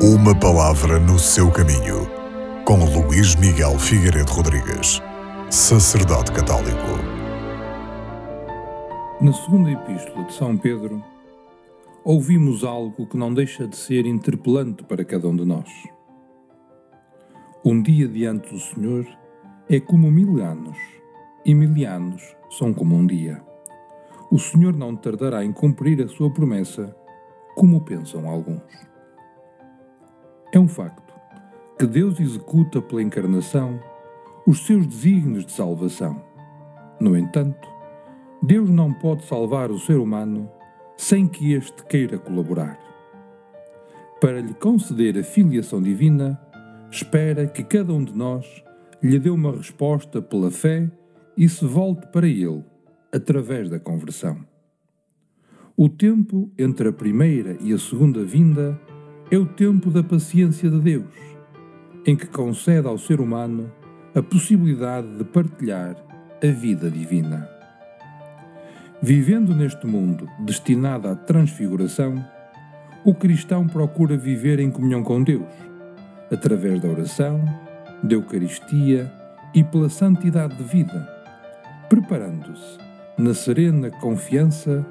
Uma palavra no seu caminho, com Luís Miguel Figueiredo Rodrigues, sacerdote católico. Na segunda epístola de São Pedro, ouvimos algo que não deixa de ser interpelante para cada um de nós. Um dia diante do Senhor é como mil anos, e mil anos são como um dia. O Senhor não tardará em cumprir a sua promessa, como pensam alguns. É um facto que Deus executa pela encarnação os seus desígnios de salvação. No entanto, Deus não pode salvar o ser humano sem que este queira colaborar. Para lhe conceder a filiação divina, espera que cada um de nós lhe dê uma resposta pela fé e se volte para ele através da conversão. O tempo entre a primeira e a segunda vinda é o tempo da paciência de Deus, em que concede ao ser humano a possibilidade de partilhar a vida divina. Vivendo neste mundo destinado à transfiguração, o cristão procura viver em comunhão com Deus, através da oração, da Eucaristia e pela santidade de vida, preparando-se na serena confiança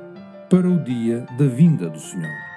para o dia da vinda do Senhor.